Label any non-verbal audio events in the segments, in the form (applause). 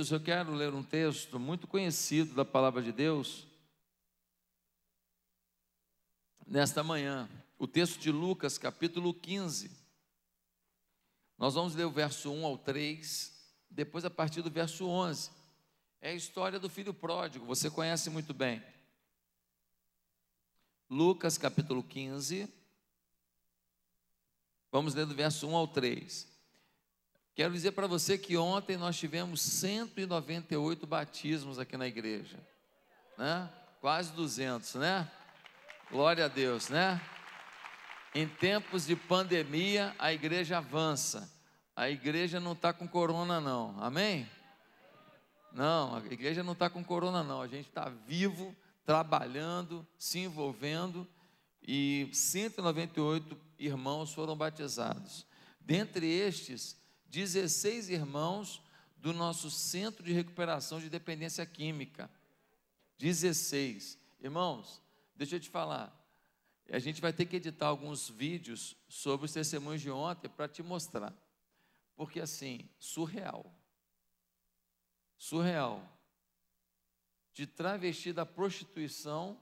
Queridos, eu quero ler um texto muito conhecido da palavra de Deus nesta manhã. O texto de Lucas, capítulo 15. Nós vamos ler o verso 1 ao 3, depois a partir do verso 11. É a história do filho pródigo, você conhece muito bem. Lucas capítulo 15. Vamos ler do verso 1 ao 3. Quero dizer para você que ontem nós tivemos 198 batismos aqui na igreja, né? Quase 200, né? Glória a Deus, né? Em tempos de pandemia, a igreja avança. A igreja não está com corona, não. Amém? Não, a igreja não está com corona, não. A gente está vivo, trabalhando, se envolvendo. E 198 irmãos foram batizados. Dentre estes, 16 irmãos do nosso Centro de Recuperação de Dependência Química. 16. Irmãos, deixa eu te falar. A gente vai ter que editar alguns vídeos sobre os testemunhos de ontem para te mostrar. Porque assim, surreal. Surreal. De travesti da prostituição,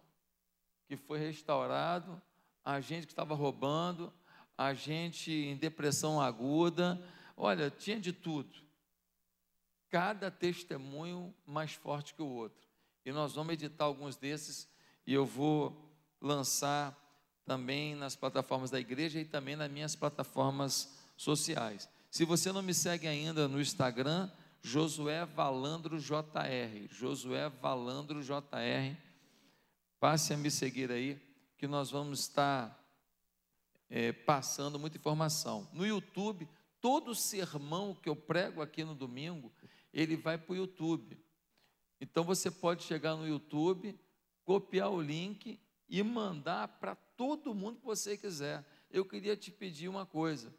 que foi restaurado, a gente que estava roubando, a gente em depressão aguda, olha, tinha de tudo. Cada testemunho mais forte que o outro. E nós vamos editar alguns desses e eu vou lançar também nas plataformas da igreja e também nas minhas plataformas sociais. Se você não me segue ainda no Instagram, Josué Valandro JR, Josué Valandro JR, passe a me seguir aí, que nós vamos estar é, passando muita informação. No YouTube, todo sermão que eu prego aqui no domingo, ele vai para o YouTube. Então você pode chegar no YouTube, copiar o link e mandar para todo mundo que você quiser. Eu queria te pedir uma coisa.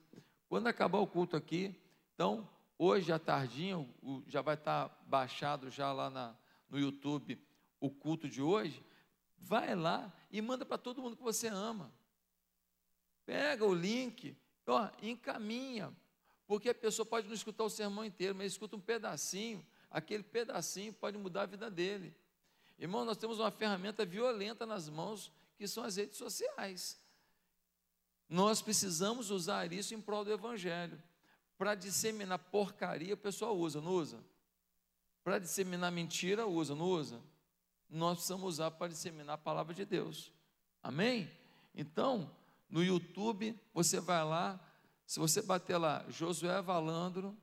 Quando acabar o culto aqui, então, hoje à tardinha, já vai estar baixado já lá na, no YouTube o culto de hoje. Vai lá e manda para todo mundo que você ama. Pega o link, ó, encaminha, porque a pessoa pode não escutar o sermão inteiro, mas escuta um pedacinho, aquele pedacinho pode mudar a vida dele. Irmão, nós temos uma ferramenta violenta nas mãos, que são as redes sociais. Nós precisamos usar isso em prol do Evangelho. Para disseminar porcaria, o pessoal usa, não usa? Para disseminar mentira, usa, não usa? Nós precisamos usar para disseminar a palavra de Deus. Amém? Então, no YouTube, você vai lá, se você bater lá Josué Valandro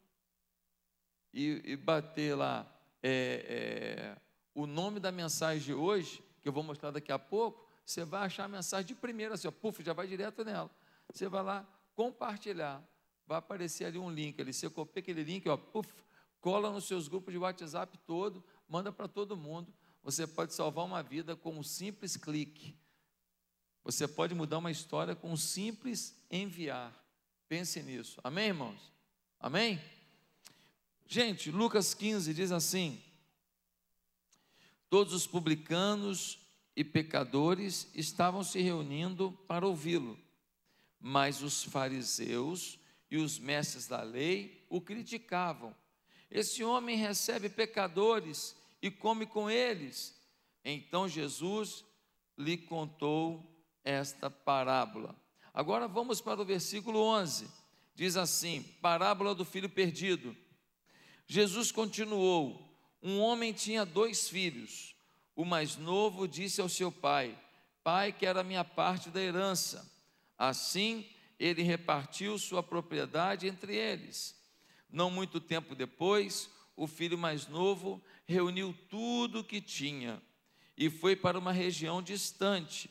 e, e bater lá é, é, o nome da mensagem de hoje, que eu vou mostrar daqui a pouco, você vai achar a mensagem de primeira, assim, ó, puf, já vai direto nela. Você vai lá, compartilhar, vai aparecer ali um link, ali, você copia aquele link, ó, puf, cola nos seus grupos de WhatsApp todo, manda para todo mundo. Você pode salvar uma vida com um simples clique. Você pode mudar uma história com um simples enviar. Pense nisso. Amém, irmãos? Amém? Gente, Lucas 15 diz assim: Todos os publicanos e pecadores estavam se reunindo para ouvi-lo, mas os fariseus e os mestres da lei o criticavam. Esse homem recebe pecadores e come com eles. Então Jesus lhe contou esta parábola. Agora vamos para o versículo 11. Diz assim: Parábola do filho perdido. Jesus continuou: um homem tinha dois filhos. O mais novo disse ao seu pai: Pai, quero a minha parte da herança. Assim, ele repartiu sua propriedade entre eles. Não muito tempo depois, o filho mais novo reuniu tudo o que tinha e foi para uma região distante.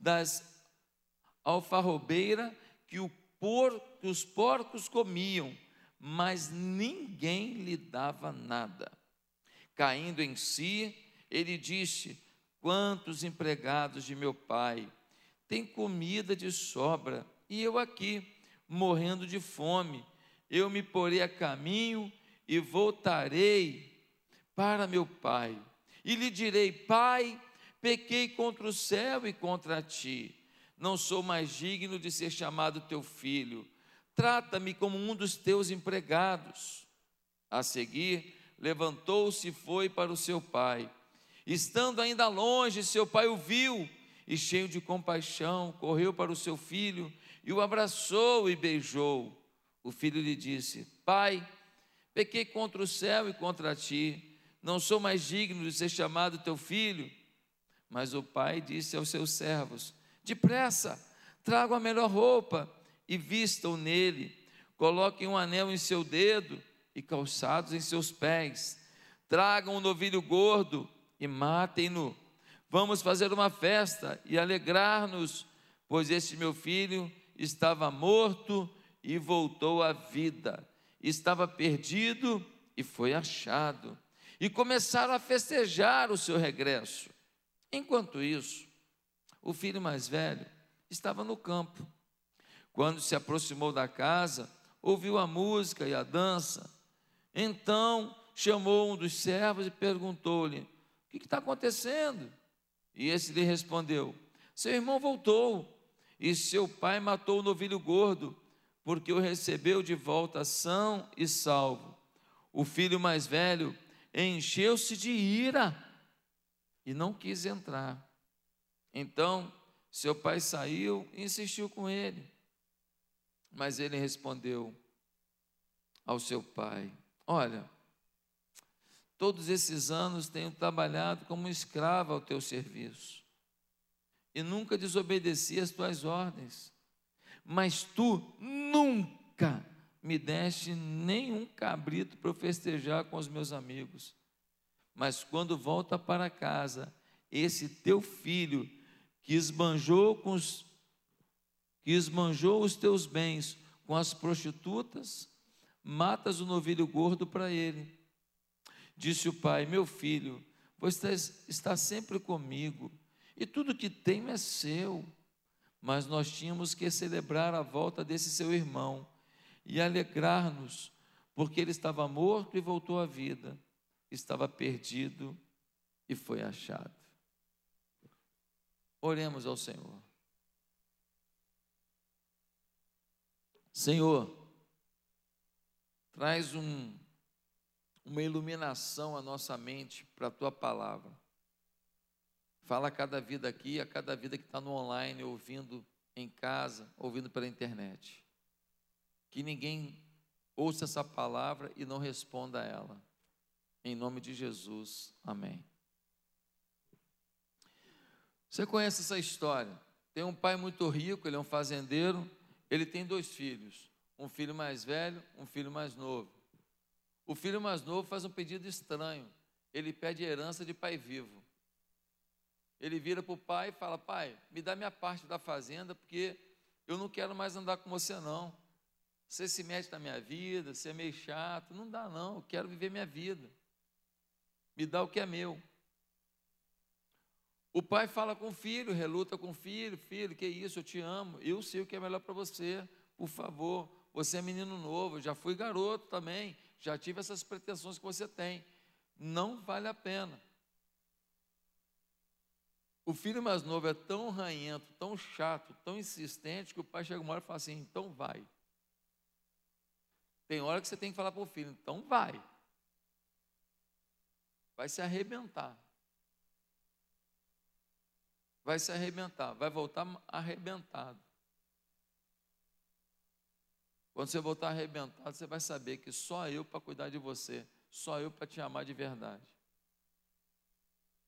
das alfarrobeiras que, por, que os porcos comiam mas ninguém lhe dava nada. Caindo em si, ele disse: Quantos empregados de meu pai têm comida de sobra, e eu aqui, morrendo de fome. Eu me porei a caminho e voltarei para meu pai. E lhe direi: Pai, pequei contra o céu e contra ti. Não sou mais digno de ser chamado teu filho. Trata-me como um dos teus empregados. A seguir, levantou-se e foi para o seu pai. Estando ainda longe, seu pai o viu e, cheio de compaixão, correu para o seu filho e o abraçou e beijou. O filho lhe disse: Pai, pequei contra o céu e contra ti, não sou mais digno de ser chamado teu filho. Mas o pai disse aos seus servos: Depressa, tragam a melhor roupa e vistam nele, coloquem um anel em seu dedo e calçados em seus pés, tragam um novilho gordo e matem-no. Vamos fazer uma festa e alegrar-nos, pois este meu filho estava morto e voltou à vida, estava perdido e foi achado. E começaram a festejar o seu regresso. Enquanto isso, o filho mais velho estava no campo. Quando se aproximou da casa, ouviu a música e a dança. Então chamou um dos servos e perguntou-lhe: O que está acontecendo? E esse lhe respondeu: Seu irmão voltou e seu pai matou o novilho gordo, porque o recebeu de volta são e salvo. O filho mais velho encheu-se de ira e não quis entrar. Então seu pai saiu e insistiu com ele. Mas ele respondeu ao seu pai: Olha, todos esses anos tenho trabalhado como escravo ao teu serviço e nunca desobedeci as tuas ordens. Mas tu nunca me deste nenhum cabrito para festejar com os meus amigos. Mas quando volta para casa, esse teu filho que esbanjou com os que esbanjou os teus bens com as prostitutas, matas o novilho gordo para ele. Disse o pai: Meu filho, você está sempre comigo e tudo que tenho é seu. Mas nós tínhamos que celebrar a volta desse seu irmão e alegrar-nos, porque ele estava morto e voltou à vida, estava perdido e foi achado. Oremos ao Senhor. Senhor, traz um, uma iluminação à nossa mente para a tua palavra. Fala a cada vida aqui, a cada vida que está no online, ouvindo em casa, ouvindo pela internet. Que ninguém ouça essa palavra e não responda a ela. Em nome de Jesus, amém. Você conhece essa história? Tem um pai muito rico, ele é um fazendeiro, ele tem dois filhos, um filho mais velho, um filho mais novo. O filho mais novo faz um pedido estranho, ele pede herança de pai vivo ele vira para o pai e fala: Pai, me dá minha parte da fazenda, porque eu não quero mais andar com você, não. Você se mete na minha vida, você é meio chato. Não dá, não. Eu quero viver minha vida. Me dá o que é meu. O pai fala com o filho, reluta com o filho: Filho, que isso, eu te amo. Eu sei o que é melhor para você. Por favor, você é menino novo. já fui garoto também. Já tive essas pretensões que você tem. Não vale a pena. O filho mais novo é tão ranhento, tão chato, tão insistente, que o pai chega uma hora e fala assim: então vai. Tem hora que você tem que falar para o filho: então vai. Vai se arrebentar. Vai se arrebentar, vai voltar arrebentado. Quando você voltar arrebentado, você vai saber que só eu para cuidar de você, só eu para te amar de verdade.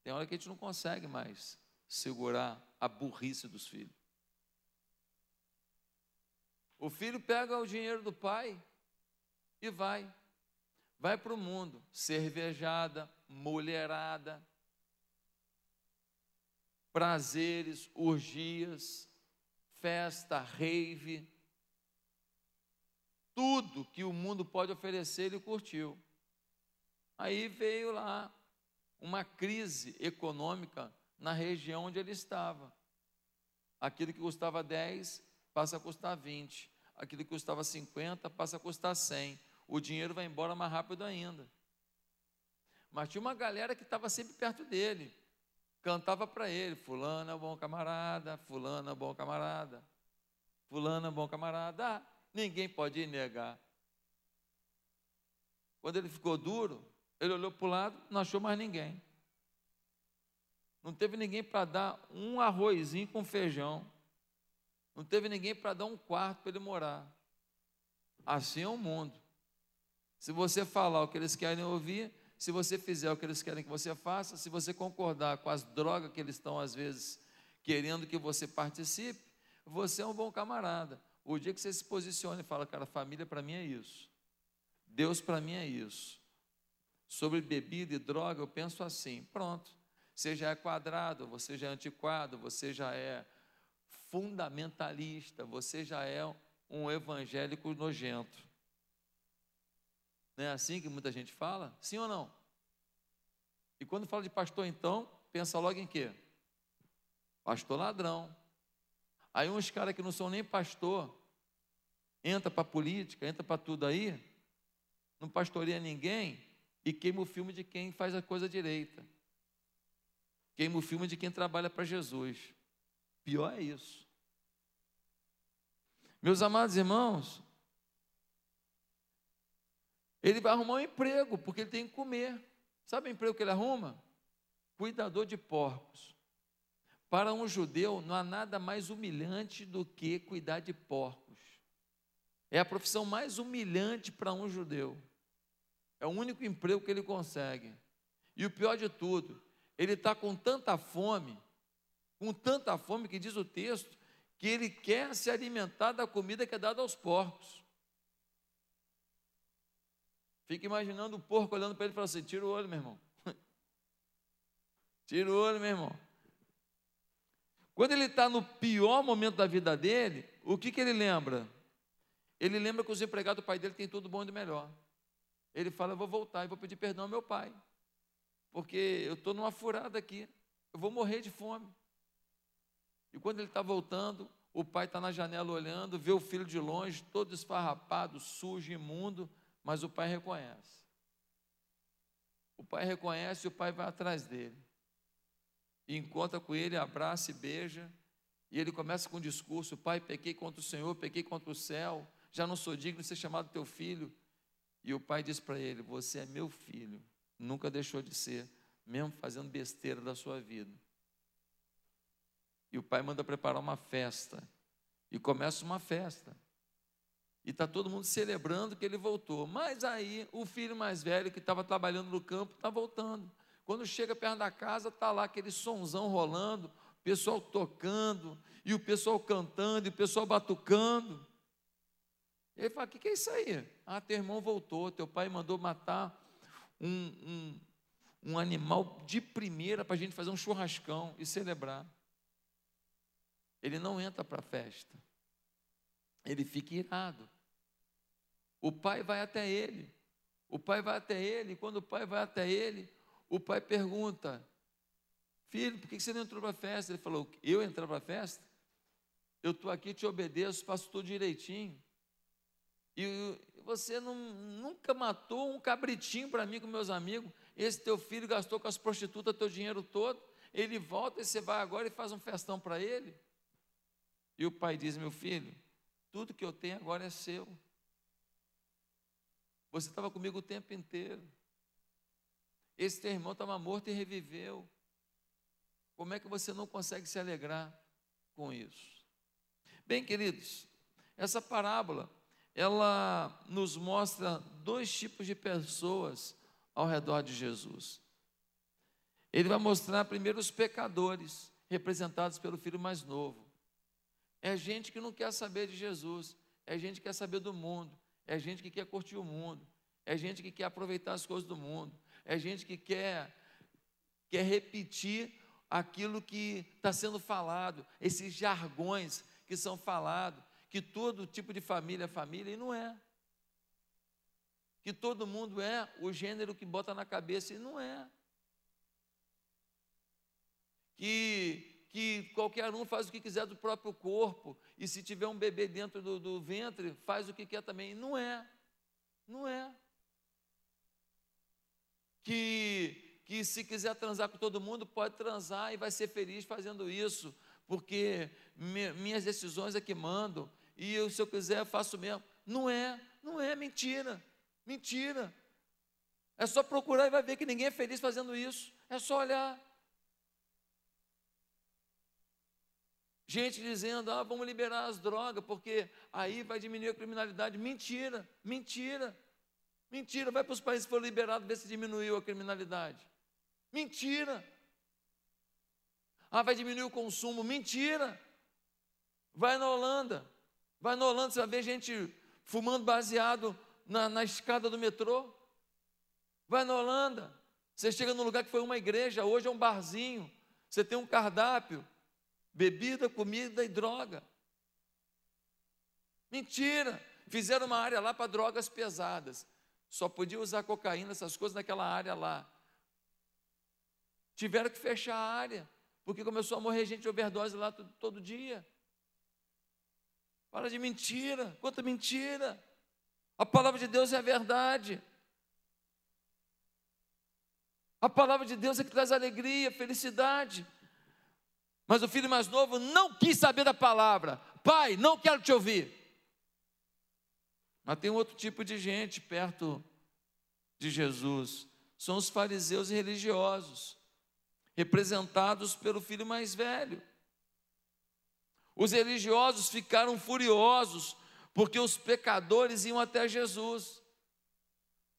Tem hora que a gente não consegue mais segurar a burrice dos filhos. O filho pega o dinheiro do pai e vai. Vai para o mundo, cervejada, mulherada, prazeres, orgias, festa, rave, tudo que o mundo pode oferecer, ele curtiu. Aí veio lá uma crise econômica na região onde ele estava. Aquilo que custava 10 passa a custar 20. Aquilo que custava 50 passa a custar 100. O dinheiro vai embora mais rápido ainda. Mas tinha uma galera que estava sempre perto dele. Cantava para ele: Fulano é bom camarada, Fulano é bom camarada, Fulano é bom camarada. Ah, ninguém pode negar. Quando ele ficou duro, ele olhou para o lado, não achou mais ninguém. Não teve ninguém para dar um arrozinho com feijão. Não teve ninguém para dar um quarto para ele morar. Assim é o mundo. Se você falar o que eles querem ouvir, se você fizer o que eles querem que você faça, se você concordar com as drogas que eles estão, às vezes, querendo que você participe, você é um bom camarada. O dia que você se posiciona e fala, cara, família para mim é isso. Deus para mim é isso. Sobre bebida e droga, eu penso assim: pronto. Você já é quadrado, você já é antiquado, você já é fundamentalista, você já é um evangélico nojento. Não é assim que muita gente fala? Sim ou não? E quando fala de pastor, então, pensa logo em quê? Pastor ladrão. Aí uns caras que não são nem pastor, entra para política, entra para tudo aí, não pastoreia ninguém e queima o filme de quem faz a coisa direita. Queima o filme de quem trabalha para Jesus. Pior é isso. Meus amados irmãos, ele vai arrumar um emprego, porque ele tem que comer. Sabe o emprego que ele arruma? Cuidador de porcos. Para um judeu, não há nada mais humilhante do que cuidar de porcos. É a profissão mais humilhante para um judeu. É o único emprego que ele consegue. E o pior de tudo, ele está com tanta fome, com tanta fome que diz o texto, que ele quer se alimentar da comida que é dada aos porcos. Fica imaginando o porco olhando para ele e falando assim: tira o olho, meu irmão. (laughs) tira o olho, meu irmão. Quando ele está no pior momento da vida dele, o que, que ele lembra? Ele lembra que os empregados do pai dele têm tudo bom e do melhor. Ele fala: Eu vou voltar e vou pedir perdão ao meu pai, porque eu estou numa furada aqui, eu vou morrer de fome. E quando ele está voltando, o pai está na janela olhando, vê o filho de longe, todo esfarrapado, sujo, imundo, mas o pai reconhece. O pai reconhece e o pai vai atrás dele. E encontra com ele, abraça e beija. E ele começa com um discurso: Pai, pequei contra o Senhor, pequei contra o céu, já não sou digno de ser chamado teu filho. E o pai diz para ele: Você é meu filho, nunca deixou de ser, mesmo fazendo besteira da sua vida. E o pai manda preparar uma festa. E começa uma festa. E está todo mundo celebrando que ele voltou. Mas aí o filho mais velho, que estava trabalhando no campo, está voltando. Quando chega perto da casa, está lá aquele sonzão rolando, o pessoal tocando, e o pessoal cantando, e o pessoal batucando. Ele fala: O que, que é isso aí? Ah, teu irmão voltou, teu pai mandou matar um, um, um animal de primeira para a gente fazer um churrascão e celebrar. Ele não entra para a festa, ele fica irado. O pai vai até ele, o pai vai até ele, quando o pai vai até ele, o pai pergunta: Filho, por que você não entrou para a festa? Ele falou: Eu entrar para a festa? Eu estou aqui, te obedeço, faço tudo direitinho. E você não, nunca matou um cabritinho para mim com meus amigos. Esse teu filho gastou com as prostitutas teu dinheiro todo. Ele volta e você vai agora e faz um festão para ele. E o pai diz: Meu filho, tudo que eu tenho agora é seu. Você estava comigo o tempo inteiro. Esse teu irmão estava morto e reviveu. Como é que você não consegue se alegrar com isso? Bem, queridos, essa parábola ela nos mostra dois tipos de pessoas ao redor de Jesus. Ele vai mostrar primeiro os pecadores, representados pelo filho mais novo. É gente que não quer saber de Jesus, é gente que quer saber do mundo, é gente que quer curtir o mundo, é gente que quer aproveitar as coisas do mundo, é gente que quer, quer repetir aquilo que está sendo falado, esses jargões que são falados, que todo tipo de família é família, e não é. Que todo mundo é o gênero que bota na cabeça, e não é. que, que qualquer um faz o que quiser do próprio corpo, e se tiver um bebê dentro do, do ventre, faz o que quer também. Não é, não é. Que, que se quiser transar com todo mundo, pode transar e vai ser feliz fazendo isso, porque me, minhas decisões é que mandam, e eu, se eu quiser, faço mesmo. Não é, não é mentira, mentira. É só procurar e vai ver que ninguém é feliz fazendo isso. É só olhar. Gente dizendo, ah, vamos liberar as drogas, porque aí vai diminuir a criminalidade. Mentira, mentira, mentira. Vai para os países que foram liberados, ver se diminuiu a criminalidade. Mentira. Ah, vai diminuir o consumo. Mentira. Vai na Holanda. Vai na Holanda, você vai ver gente fumando baseado na, na escada do metrô. Vai na Holanda. Você chega num lugar que foi uma igreja, hoje é um barzinho. Você tem um cardápio, bebida, comida e droga. Mentira! Fizeram uma área lá para drogas pesadas. Só podia usar cocaína, essas coisas naquela área lá. Tiveram que fechar a área, porque começou a morrer gente de overdose lá todo, todo dia. Para de mentira, quanta mentira. A palavra de Deus é a verdade. A palavra de Deus é que traz alegria, felicidade. Mas o filho mais novo não quis saber da palavra. Pai, não quero te ouvir. Mas tem outro tipo de gente perto de Jesus. São os fariseus e religiosos, representados pelo filho mais velho. Os religiosos ficaram furiosos porque os pecadores iam até Jesus.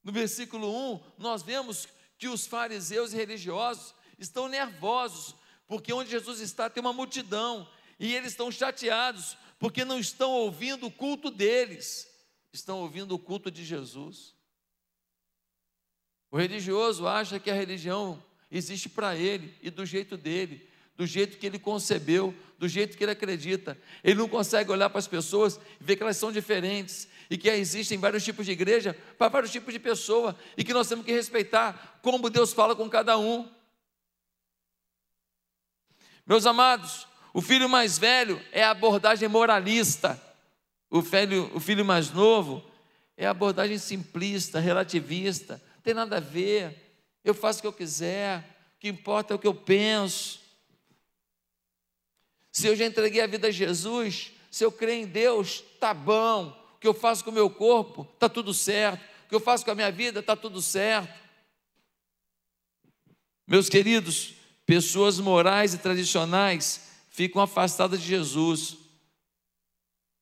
No versículo 1, nós vemos que os fariseus e religiosos estão nervosos, porque onde Jesus está tem uma multidão, e eles estão chateados, porque não estão ouvindo o culto deles, estão ouvindo o culto de Jesus. O religioso acha que a religião existe para ele e do jeito dele, do jeito que ele concebeu, do jeito que ele acredita. Ele não consegue olhar para as pessoas e ver que elas são diferentes e que existem vários tipos de igreja para vários tipos de pessoa e que nós temos que respeitar como Deus fala com cada um. Meus amados, o filho mais velho é a abordagem moralista, o filho, o filho mais novo é a abordagem simplista, relativista, não tem nada a ver, eu faço o que eu quiser, o que importa é o que eu penso. Se eu já entreguei a vida a Jesus, se eu creio em Deus, tá bom. O que eu faço com o meu corpo, tá tudo certo. O que eu faço com a minha vida, tá tudo certo. Meus queridos, pessoas morais e tradicionais ficam afastadas de Jesus.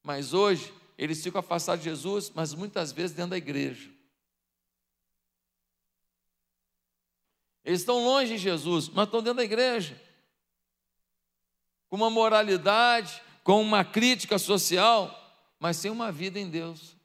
Mas hoje, eles ficam afastados de Jesus, mas muitas vezes dentro da igreja. Eles estão longe de Jesus, mas estão dentro da igreja com uma moralidade, com uma crítica social, mas sem uma vida em Deus.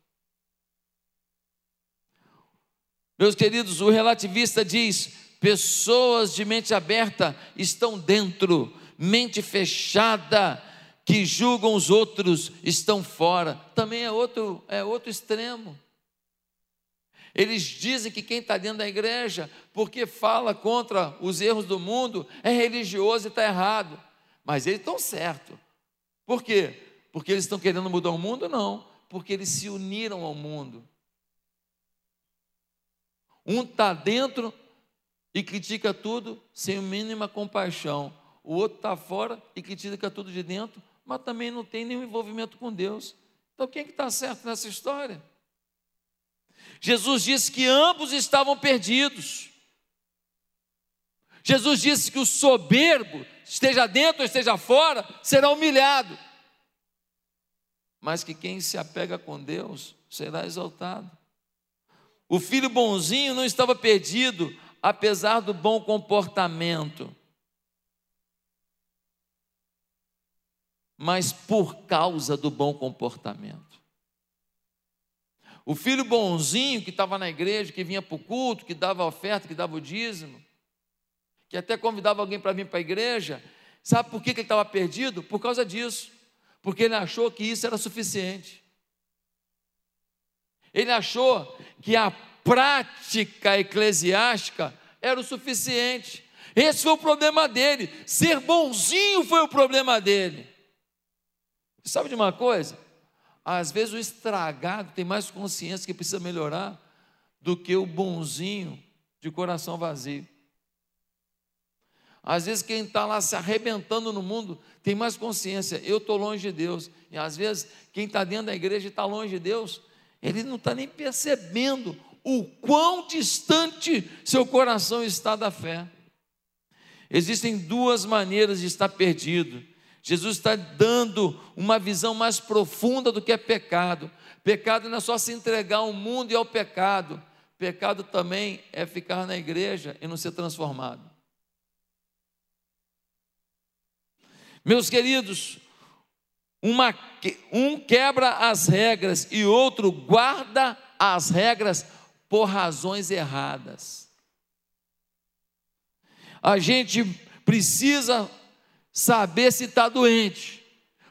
Meus queridos, o relativista diz: pessoas de mente aberta estão dentro, mente fechada, que julgam os outros, estão fora. Também é outro, é outro extremo. Eles dizem que quem está dentro da igreja, porque fala contra os erros do mundo, é religioso e está errado. Mas eles estão certos. Por quê? Porque eles estão querendo mudar o mundo? Não, porque eles se uniram ao mundo. Um está dentro e critica tudo sem mínima compaixão. O outro está fora e critica tudo de dentro, mas também não tem nenhum envolvimento com Deus. Então quem é que está certo nessa história? Jesus disse que ambos estavam perdidos. Jesus disse que o soberbo esteja dentro ou esteja fora, será humilhado. Mas que quem se apega com Deus será exaltado. O filho bonzinho não estava perdido, apesar do bom comportamento. Mas por causa do bom comportamento. O filho bonzinho que estava na igreja, que vinha para o culto, que dava oferta, que dava o dízimo, que até convidava alguém para vir para a igreja, sabe por que ele estava perdido? Por causa disso, porque ele achou que isso era suficiente. Ele achou que a prática eclesiástica era o suficiente. Esse foi o problema dele. Ser bonzinho foi o problema dele. Sabe de uma coisa? Às vezes o estragado tem mais consciência que precisa melhorar do que o bonzinho de coração vazio. Às vezes quem está lá se arrebentando no mundo tem mais consciência, eu estou longe de Deus. E às vezes quem está dentro da igreja e está longe de Deus, ele não está nem percebendo o quão distante seu coração está da fé. Existem duas maneiras de estar perdido. Jesus está dando uma visão mais profunda do que é pecado. Pecado não é só se entregar ao mundo e ao pecado. Pecado também é ficar na igreja e não ser transformado. Meus queridos, uma, um quebra as regras e outro guarda as regras por razões erradas. A gente precisa saber se está doente,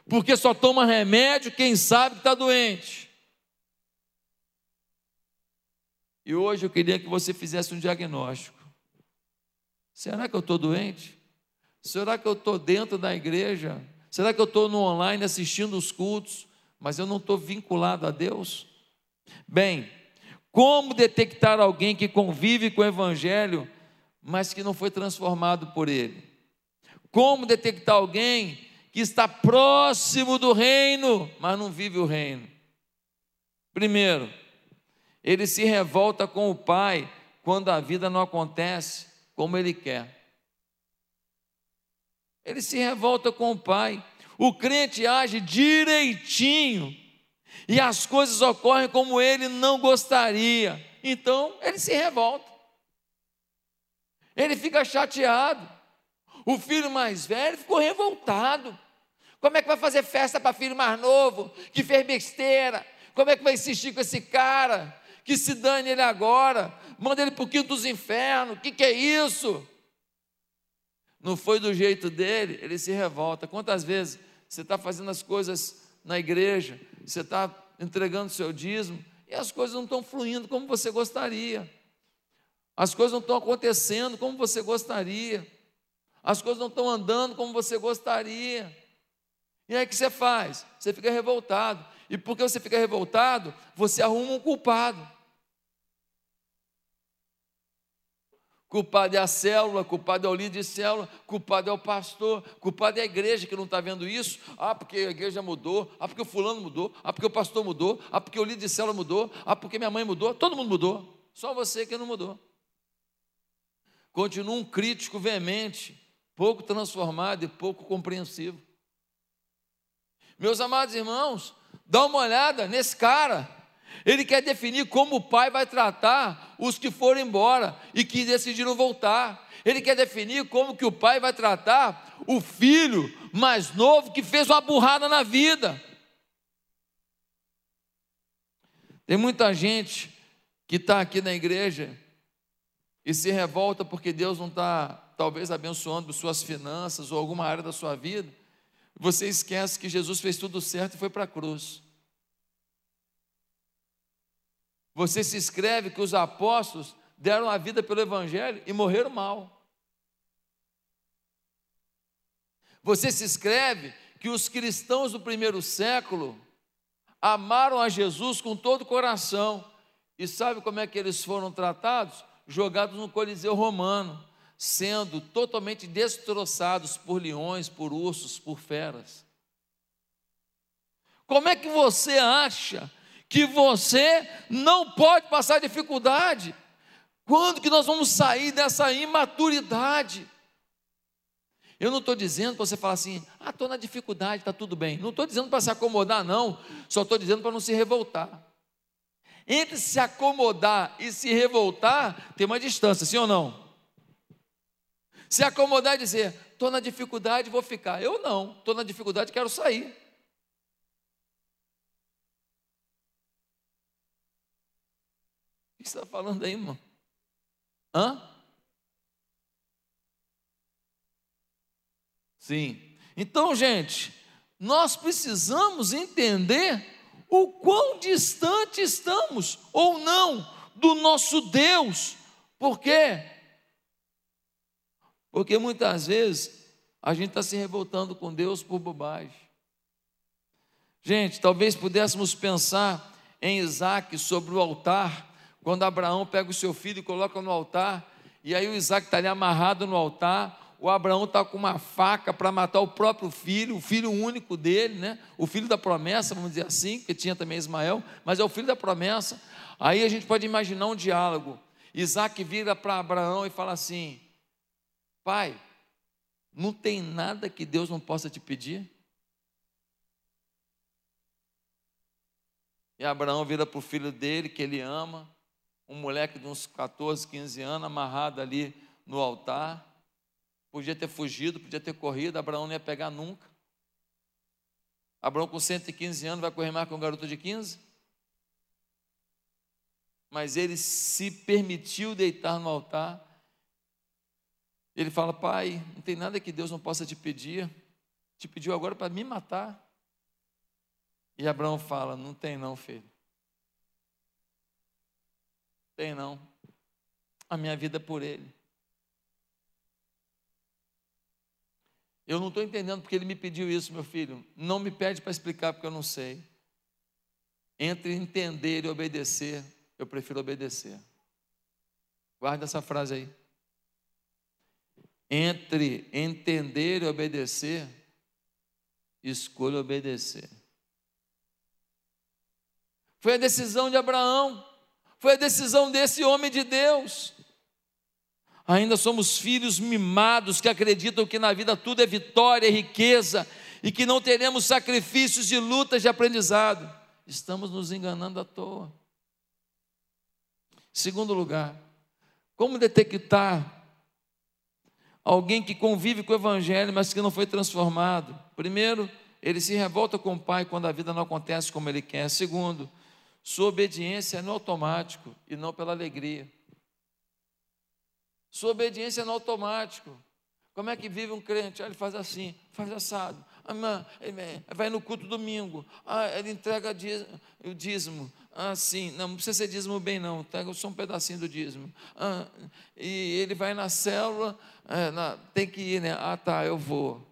porque só toma remédio quem sabe que está doente. E hoje eu queria que você fizesse um diagnóstico. Será que eu estou doente? Será que eu estou dentro da igreja? Será que eu estou no online assistindo os cultos, mas eu não estou vinculado a Deus? Bem, como detectar alguém que convive com o Evangelho, mas que não foi transformado por ele? Como detectar alguém que está próximo do reino, mas não vive o reino? Primeiro, ele se revolta com o pai quando a vida não acontece como ele quer. Ele se revolta com o pai. O crente age direitinho e as coisas ocorrem como ele não gostaria. Então, ele se revolta. Ele fica chateado. O filho mais velho ficou revoltado. Como é que vai fazer festa para filho mais novo, que fez besteira? Como é que vai insistir com esse cara? Que se dane ele agora, manda ele para o quinto dos infernos. O que, que é isso? Não foi do jeito dele, ele se revolta. Quantas vezes você está fazendo as coisas na igreja, você está entregando seu dízimo e as coisas não estão fluindo como você gostaria, as coisas não estão acontecendo como você gostaria as coisas não estão andando como você gostaria. E aí o que você faz? Você fica revoltado. E porque você fica revoltado, você arruma um culpado. Culpado é a célula, culpado é o líder de célula, culpado é o pastor, culpado é a igreja que não está vendo isso. Ah, porque a igreja mudou, ah, porque o fulano mudou, ah, porque o pastor mudou, ah, porque o líder de célula mudou, ah, porque minha mãe mudou, todo mundo mudou, só você que não mudou. Continua um crítico veemente, pouco transformado e pouco compreensivo. Meus amados irmãos, dá uma olhada nesse cara. Ele quer definir como o pai vai tratar os que foram embora e que decidiram voltar. Ele quer definir como que o pai vai tratar o filho mais novo que fez uma burrada na vida. Tem muita gente que está aqui na igreja e se revolta porque Deus não está talvez abençoando suas finanças ou alguma área da sua vida, você esquece que Jesus fez tudo certo e foi para a cruz. Você se escreve que os apóstolos deram a vida pelo Evangelho e morreram mal. Você se escreve que os cristãos do primeiro século amaram a Jesus com todo o coração. E sabe como é que eles foram tratados? Jogados no Coliseu Romano sendo totalmente destroçados por leões, por ursos, por feras. Como é que você acha que você não pode passar dificuldade? Quando que nós vamos sair dessa imaturidade? Eu não estou dizendo para você falar assim, ah, estou na dificuldade, está tudo bem. Não estou dizendo para se acomodar, não. Só estou dizendo para não se revoltar. Entre se acomodar e se revoltar, tem uma distância, sim ou não? Se acomodar e dizer, estou na dificuldade, vou ficar. Eu não, estou na dificuldade, quero sair. Você está falando aí, irmão? Hã? Sim. Então, gente, nós precisamos entender o quão distante estamos ou não do nosso Deus. Por quê? Porque muitas vezes a gente está se revoltando com Deus por bobagem. Gente, talvez pudéssemos pensar em Isaac sobre o altar, quando Abraão pega o seu filho e coloca no altar, e aí o Isaac está ali amarrado no altar, o Abraão está com uma faca para matar o próprio filho, o filho único dele, né? o filho da promessa, vamos dizer assim, que tinha também Ismael, mas é o filho da promessa. Aí a gente pode imaginar um diálogo. Isaac vira para Abraão e fala assim: Pai, não tem nada que Deus não possa te pedir? E Abraão vira para o filho dele, que ele ama, um moleque de uns 14, 15 anos, amarrado ali no altar. Podia ter fugido, podia ter corrido, Abraão não ia pegar nunca. Abraão com 115 anos vai correr mais que um garoto de 15? Mas ele se permitiu deitar no altar. Ele fala: Pai, não tem nada que Deus não possa te pedir. Te pediu agora para me matar. E Abraão fala: Não tem, não, filho. Tem, não. A minha vida é por ele. Eu não estou entendendo porque ele me pediu isso, meu filho. Não me pede para explicar porque eu não sei. Entre entender e obedecer, eu prefiro obedecer. Guarda essa frase aí. Entre entender e obedecer, escolha obedecer. Foi a decisão de Abraão, foi a decisão desse homem de Deus ainda somos filhos mimados que acreditam que na vida tudo é vitória, é riqueza e que não teremos sacrifícios de lutas de aprendizado. Estamos nos enganando à toa. Segundo lugar, como detectar alguém que convive com o Evangelho, mas que não foi transformado? Primeiro, ele se revolta com o pai quando a vida não acontece como ele quer. Segundo, sua obediência é no automático e não pela alegria. Sua obediência é no automático. Como é que vive um crente? Ah, ele faz assim, faz assado. Ah, vai no culto domingo. Ah, ele entrega o dízimo. Ah. Não, não precisa ser dízimo bem, não. Pega só um pedacinho do dízimo. Ah, e ele vai na célula. É, na, tem que ir, né? Ah, tá, eu vou.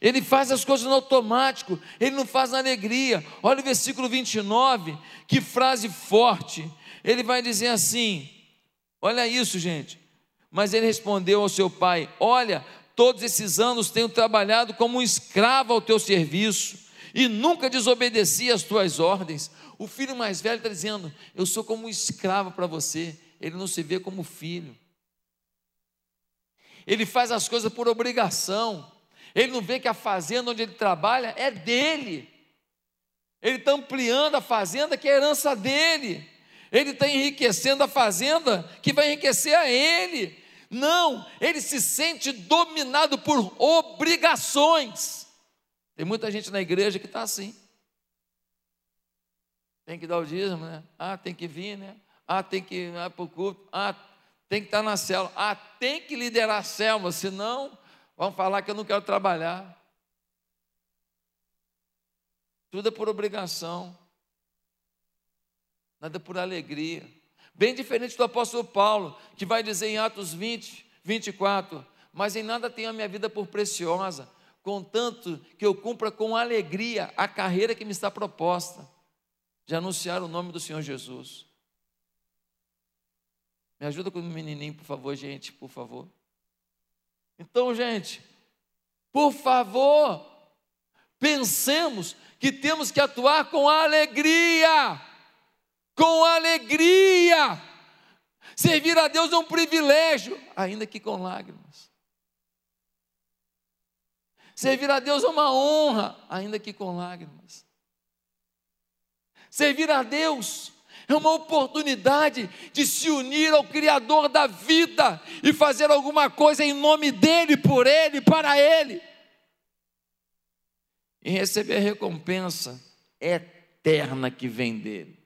Ele faz as coisas no automático, ele não faz na alegria. Olha o versículo 29, que frase forte. Ele vai dizer assim: Olha isso, gente. Mas ele respondeu ao seu pai: Olha, todos esses anos tenho trabalhado como um escravo ao teu serviço e nunca desobedeci às tuas ordens. O filho mais velho está dizendo: Eu sou como um escravo para você. Ele não se vê como filho. Ele faz as coisas por obrigação. Ele não vê que a fazenda onde ele trabalha é dele. Ele está ampliando a fazenda que é herança dele. Ele está enriquecendo a fazenda que vai enriquecer a ele. Não, ele se sente dominado por obrigações. Tem muita gente na igreja que está assim. Tem que dar o dízimo, né? Ah, tem que vir, né? Ah, tem que ir para o culto. Ah, tem que estar na célula. Ah, tem que liderar a célula, senão Vão falar que eu não quero trabalhar. Tudo é por obrigação, nada é por alegria. Bem diferente do apóstolo Paulo, que vai dizer em Atos 20, 24: Mas em nada tenho a minha vida por preciosa, contanto que eu cumpra com alegria a carreira que me está proposta, de anunciar o nome do Senhor Jesus. Me ajuda com o menininho, por favor, gente, por favor. Então, gente, por favor, pensemos que temos que atuar com alegria. Com alegria. Servir a Deus é um privilégio, ainda que com lágrimas. Servir a Deus é uma honra, ainda que com lágrimas. Servir a Deus é uma oportunidade de se unir ao Criador da vida e fazer alguma coisa em nome dEle, por Ele, para Ele. E receber a recompensa eterna que vem dEle.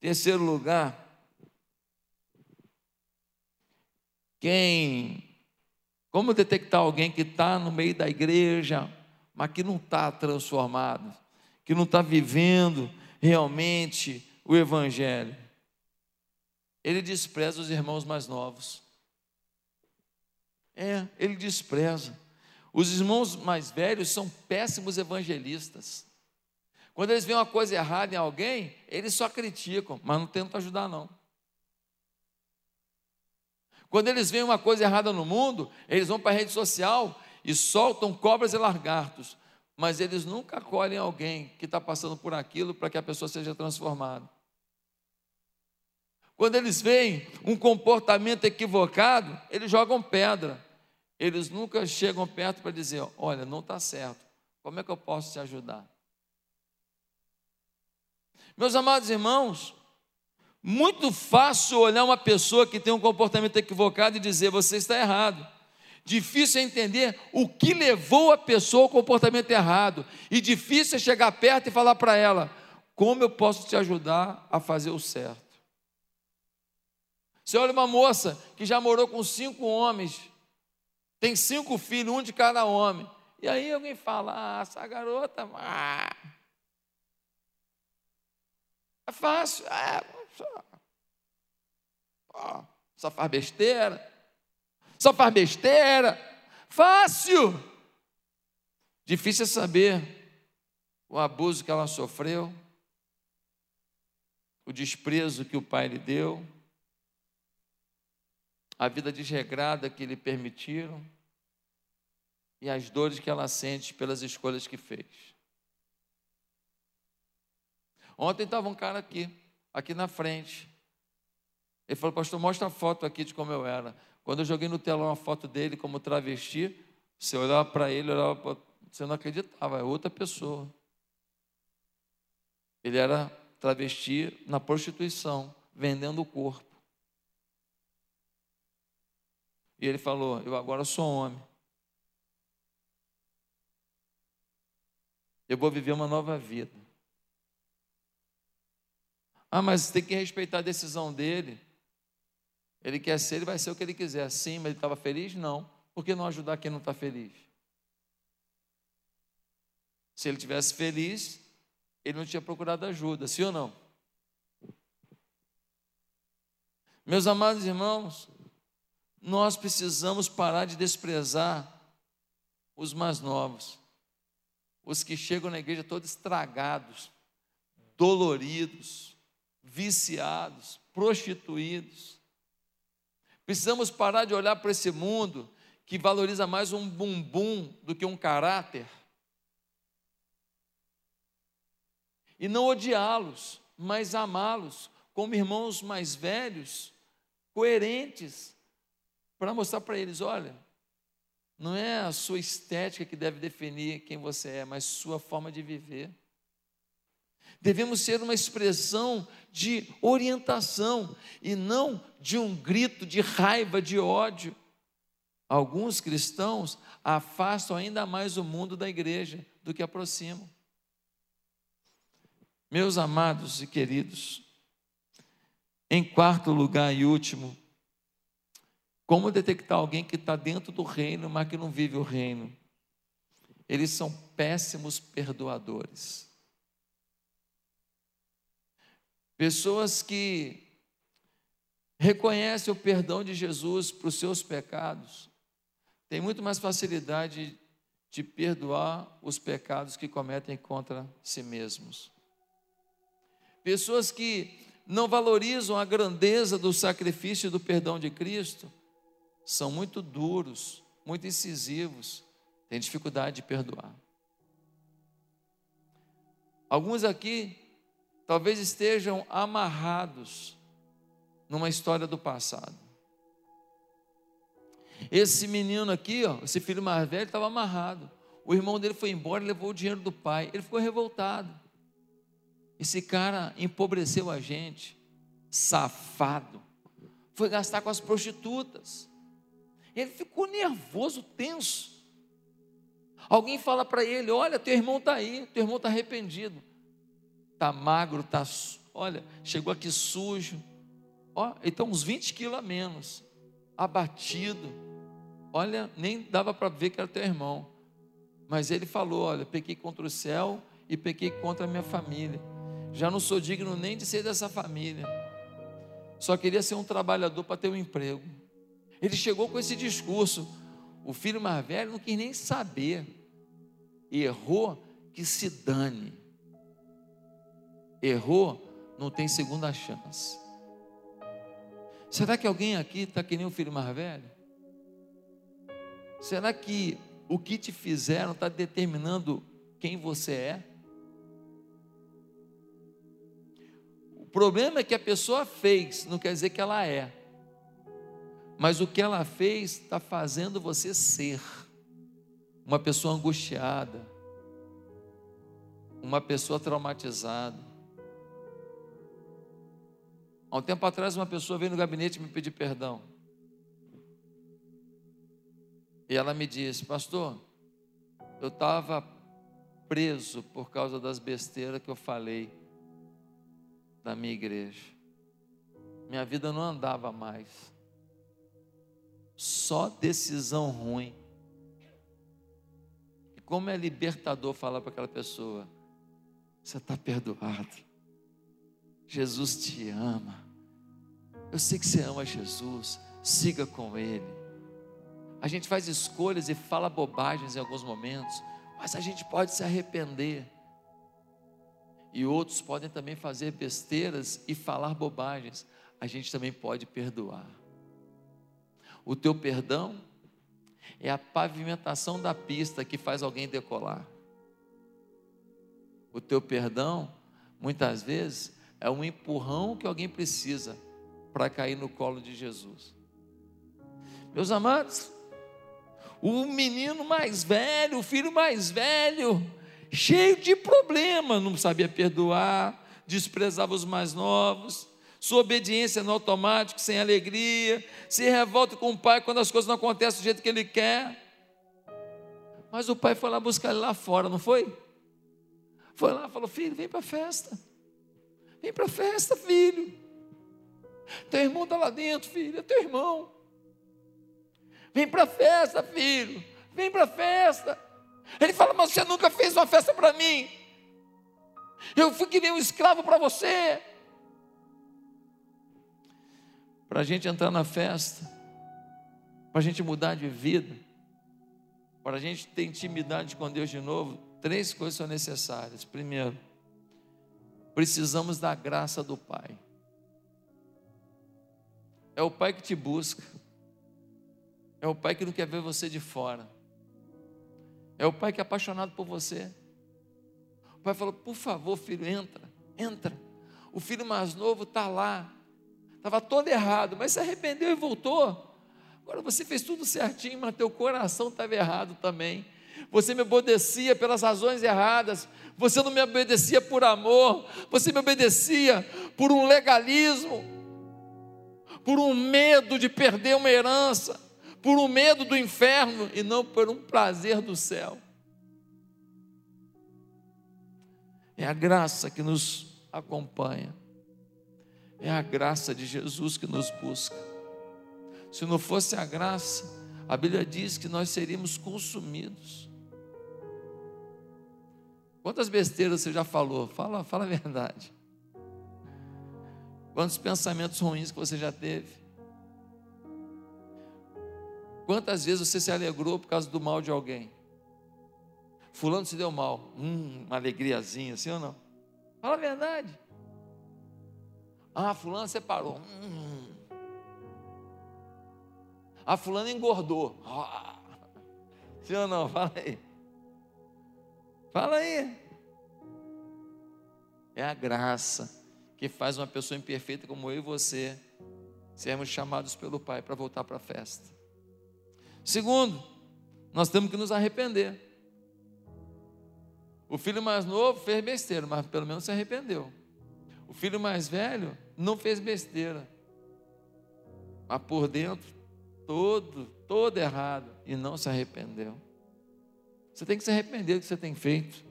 Terceiro lugar, quem, como detectar alguém que está no meio da igreja, mas que não está transformado? Que não está vivendo realmente o Evangelho, ele despreza os irmãos mais novos. É, ele despreza. Os irmãos mais velhos são péssimos evangelistas. Quando eles veem uma coisa errada em alguém, eles só criticam, mas não tentam ajudar, não. Quando eles veem uma coisa errada no mundo, eles vão para a rede social e soltam cobras e lagartos, mas eles nunca acolhem alguém que está passando por aquilo para que a pessoa seja transformada. Quando eles veem um comportamento equivocado, eles jogam pedra. Eles nunca chegam perto para dizer: Olha, não está certo, como é que eu posso te ajudar? Meus amados irmãos, muito fácil olhar uma pessoa que tem um comportamento equivocado e dizer você está errado. Difícil é entender o que levou a pessoa ao comportamento errado. E difícil é chegar perto e falar para ela: como eu posso te ajudar a fazer o certo? Você olha uma moça que já morou com cinco homens, tem cinco filhos, um de cada homem. E aí alguém fala: ah, essa garota. Ah, é fácil. É, só, só faz besteira. Só faz besteira. Fácil. Difícil é saber o abuso que ela sofreu, o desprezo que o pai lhe deu, a vida desregrada que lhe permitiram e as dores que ela sente pelas escolhas que fez. Ontem estava um cara aqui, aqui na frente. Ele falou, pastor, mostra a foto aqui de como eu era. Quando eu joguei no telão uma foto dele como travesti, você olhava para ele, olhava pra... você não acreditava, é outra pessoa. Ele era travesti na prostituição, vendendo o corpo. E ele falou: Eu agora sou homem. Eu vou viver uma nova vida. Ah, mas tem que respeitar a decisão dele. Ele quer ser, ele vai ser o que ele quiser. Sim, mas ele estava feliz? Não. Por que não ajudar quem não está feliz? Se ele tivesse feliz, ele não tinha procurado ajuda, sim ou não? Meus amados irmãos, nós precisamos parar de desprezar os mais novos, os que chegam na igreja todos estragados, doloridos, viciados, prostituídos. Precisamos parar de olhar para esse mundo que valoriza mais um bumbum do que um caráter. E não odiá-los, mas amá-los como irmãos mais velhos, coerentes, para mostrar para eles: olha, não é a sua estética que deve definir quem você é, mas sua forma de viver. Devemos ser uma expressão de orientação e não de um grito de raiva, de ódio. Alguns cristãos afastam ainda mais o mundo da igreja do que aproximam. Meus amados e queridos, em quarto lugar e último, como detectar alguém que está dentro do reino, mas que não vive o reino? Eles são péssimos perdoadores. Pessoas que reconhecem o perdão de Jesus para os seus pecados, têm muito mais facilidade de perdoar os pecados que cometem contra si mesmos. Pessoas que não valorizam a grandeza do sacrifício e do perdão de Cristo, são muito duros, muito incisivos, têm dificuldade de perdoar. Alguns aqui talvez estejam amarrados numa história do passado. Esse menino aqui, ó, esse filho mais velho, estava amarrado. O irmão dele foi embora e levou o dinheiro do pai. Ele ficou revoltado. Esse cara empobreceu a gente, safado. Foi gastar com as prostitutas. Ele ficou nervoso, tenso. Alguém fala para ele: Olha, teu irmão está aí, teu irmão está arrependido. Está magro, está. Olha, chegou aqui sujo. Ó, está uns 20 quilos a menos, abatido. Olha, nem dava para ver que era teu irmão. Mas ele falou: Olha, pequei contra o céu e pequei contra a minha família. Já não sou digno nem de ser dessa família. Só queria ser um trabalhador para ter um emprego. Ele chegou com esse discurso. O filho mais velho não quis nem saber. Errou que se dane. Errou, não tem segunda chance. Será que alguém aqui está que nem o filho mais velho? Será que o que te fizeram está determinando quem você é? O problema é que a pessoa fez, não quer dizer que ela é. Mas o que ela fez está fazendo você ser uma pessoa angustiada, uma pessoa traumatizada. Há um tempo atrás, uma pessoa veio no gabinete me pedir perdão. E ela me disse, pastor, eu estava preso por causa das besteiras que eu falei da minha igreja. Minha vida não andava mais. Só decisão ruim. E como é libertador falar para aquela pessoa: você está perdoado. Jesus te ama. Eu sei que você ama Jesus. Siga com Ele. A gente faz escolhas e fala bobagens em alguns momentos, mas a gente pode se arrepender. E outros podem também fazer besteiras e falar bobagens. A gente também pode perdoar. O teu perdão é a pavimentação da pista que faz alguém decolar. O teu perdão, muitas vezes, é um empurrão que alguém precisa para cair no colo de Jesus. Meus amados, o menino mais velho, o filho mais velho, cheio de problemas, não sabia perdoar, desprezava os mais novos, sua obediência no automático, sem alegria, se revolta com o pai quando as coisas não acontecem do jeito que ele quer. Mas o pai foi lá buscar ele lá fora, não foi? Foi lá, falou: Filho, vem para a festa. Vem para a festa, filho. Teu irmão está lá dentro, filho, é teu irmão. Vem para a festa, filho. Vem para a festa. Ele fala, mas você nunca fez uma festa para mim. Eu fui que nem um escravo para você. Para a gente entrar na festa, para a gente mudar de vida, para a gente ter intimidade com Deus de novo, três coisas são necessárias. Primeiro, precisamos da graça do Pai. É o Pai que te busca. É o pai que não quer ver você de fora. É o pai que é apaixonado por você. O pai falou: por favor, filho, entra, entra. O filho mais novo está lá. Estava todo errado, mas se arrependeu e voltou. Agora você fez tudo certinho, mas teu coração estava errado também. Você me obedecia pelas razões erradas. Você não me obedecia por amor. Você me obedecia por um legalismo, por um medo de perder uma herança por um medo do inferno e não por um prazer do céu. É a graça que nos acompanha, é a graça de Jesus que nos busca. Se não fosse a graça, a Bíblia diz que nós seríamos consumidos. Quantas besteiras você já falou? Fala, fala a verdade. Quantos pensamentos ruins que você já teve? Quantas vezes você se alegrou por causa do mal de alguém? Fulano se deu mal. Hum, uma alegriazinha, sim ou não? Fala a verdade. Ah, fulano separou. Hum. Ah, fulano engordou. Ah. Sim ou não? Fala aí. Fala aí. É a graça que faz uma pessoa imperfeita como eu e você sermos chamados pelo Pai para voltar para a festa. Segundo, nós temos que nos arrepender. O filho mais novo fez besteira, mas pelo menos se arrependeu. O filho mais velho não fez besteira, mas por dentro, todo, todo errado, e não se arrependeu. Você tem que se arrepender do que você tem feito.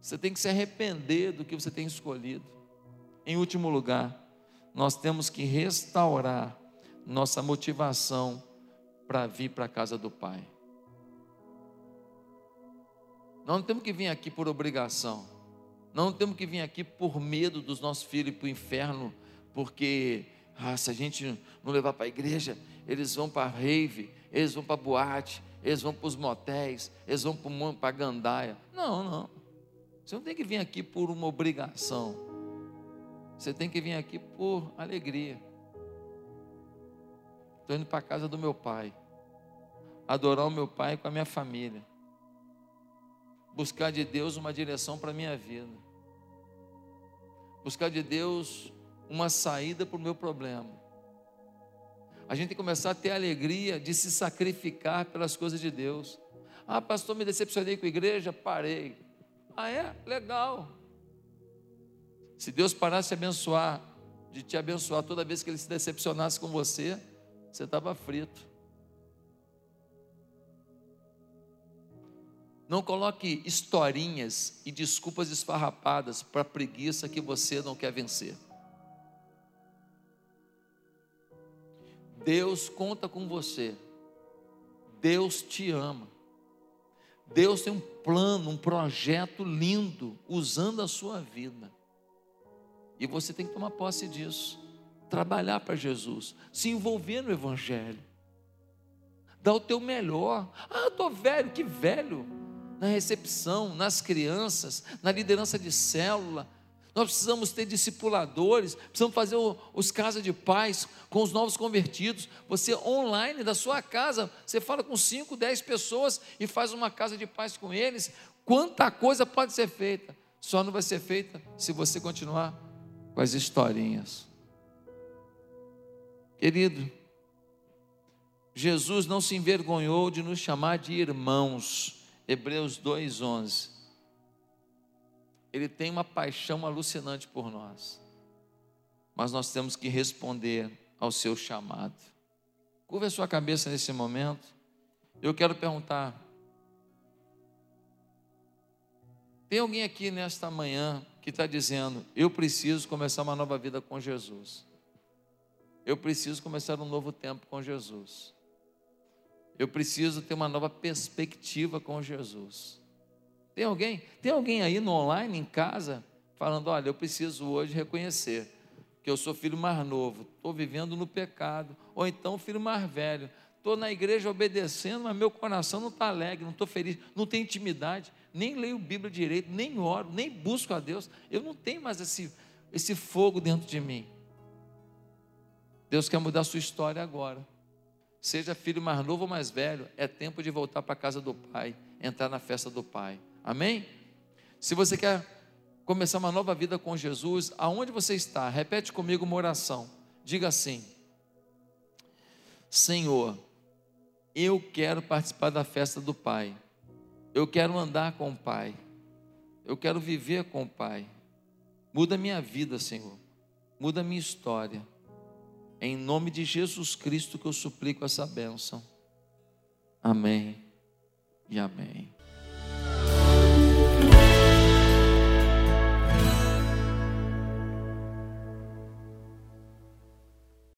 Você tem que se arrepender do que você tem escolhido. Em último lugar, nós temos que restaurar nossa motivação para vir para a casa do Pai. Nós não temos que vir aqui por obrigação. Não temos que vir aqui por medo dos nossos filhos para o inferno, porque ah, se a gente não levar para a igreja, eles vão para a rave, eles vão para a boate, eles vão para os motéis, eles vão para a gandaia. Não, não. Você não tem que vir aqui por uma obrigação. Você tem que vir aqui por alegria. Estou indo para a casa do meu pai. Adorar o meu pai com a minha família. Buscar de Deus uma direção para a minha vida. Buscar de Deus uma saída para o meu problema. A gente tem que começar a ter a alegria de se sacrificar pelas coisas de Deus. Ah, pastor, me decepcionei com a igreja, parei. Ah, é? Legal. Se Deus parasse de abençoar, de te abençoar toda vez que ele se decepcionasse com você, você estava frito. Não coloque historinhas e desculpas esfarrapadas para a preguiça que você não quer vencer. Deus conta com você. Deus te ama. Deus tem um plano, um projeto lindo usando a sua vida. E você tem que tomar posse disso. Trabalhar para Jesus, se envolver no evangelho. Dar o teu melhor. Ah, eu estou velho, que velho. Na recepção, nas crianças, na liderança de célula, nós precisamos ter discipuladores, precisamos fazer os casas de paz com os novos convertidos. Você online da sua casa, você fala com 5, 10 pessoas e faz uma casa de paz com eles. Quanta coisa pode ser feita, só não vai ser feita se você continuar com as historinhas. Querido, Jesus não se envergonhou de nos chamar de irmãos. Hebreus 2:11 ele tem uma paixão alucinante por nós. Mas nós temos que responder ao seu chamado. Curva a sua cabeça nesse momento. Eu quero perguntar: tem alguém aqui nesta manhã que está dizendo, eu preciso começar uma nova vida com Jesus? Eu preciso começar um novo tempo com Jesus. Eu preciso ter uma nova perspectiva com Jesus. Tem alguém? Tem alguém aí no online, em casa, falando: olha, eu preciso hoje reconhecer que eu sou filho mais novo, estou vivendo no pecado, ou então filho mais velho, estou na igreja obedecendo, mas meu coração não está alegre, não estou feliz, não tenho intimidade, nem leio Bíblia direito, nem oro, nem busco a Deus, eu não tenho mais esse, esse fogo dentro de mim. Deus quer mudar a sua história agora. Seja filho mais novo ou mais velho, é tempo de voltar para a casa do Pai, entrar na festa do Pai. Amém? Se você quer começar uma nova vida com Jesus, aonde você está? Repete comigo uma oração. Diga assim: Senhor, eu quero participar da festa do Pai. Eu quero andar com o Pai. Eu quero viver com o Pai. Muda minha vida, Senhor. Muda minha história. É em nome de Jesus Cristo que eu suplico essa bênção. Amém e amém. Bye.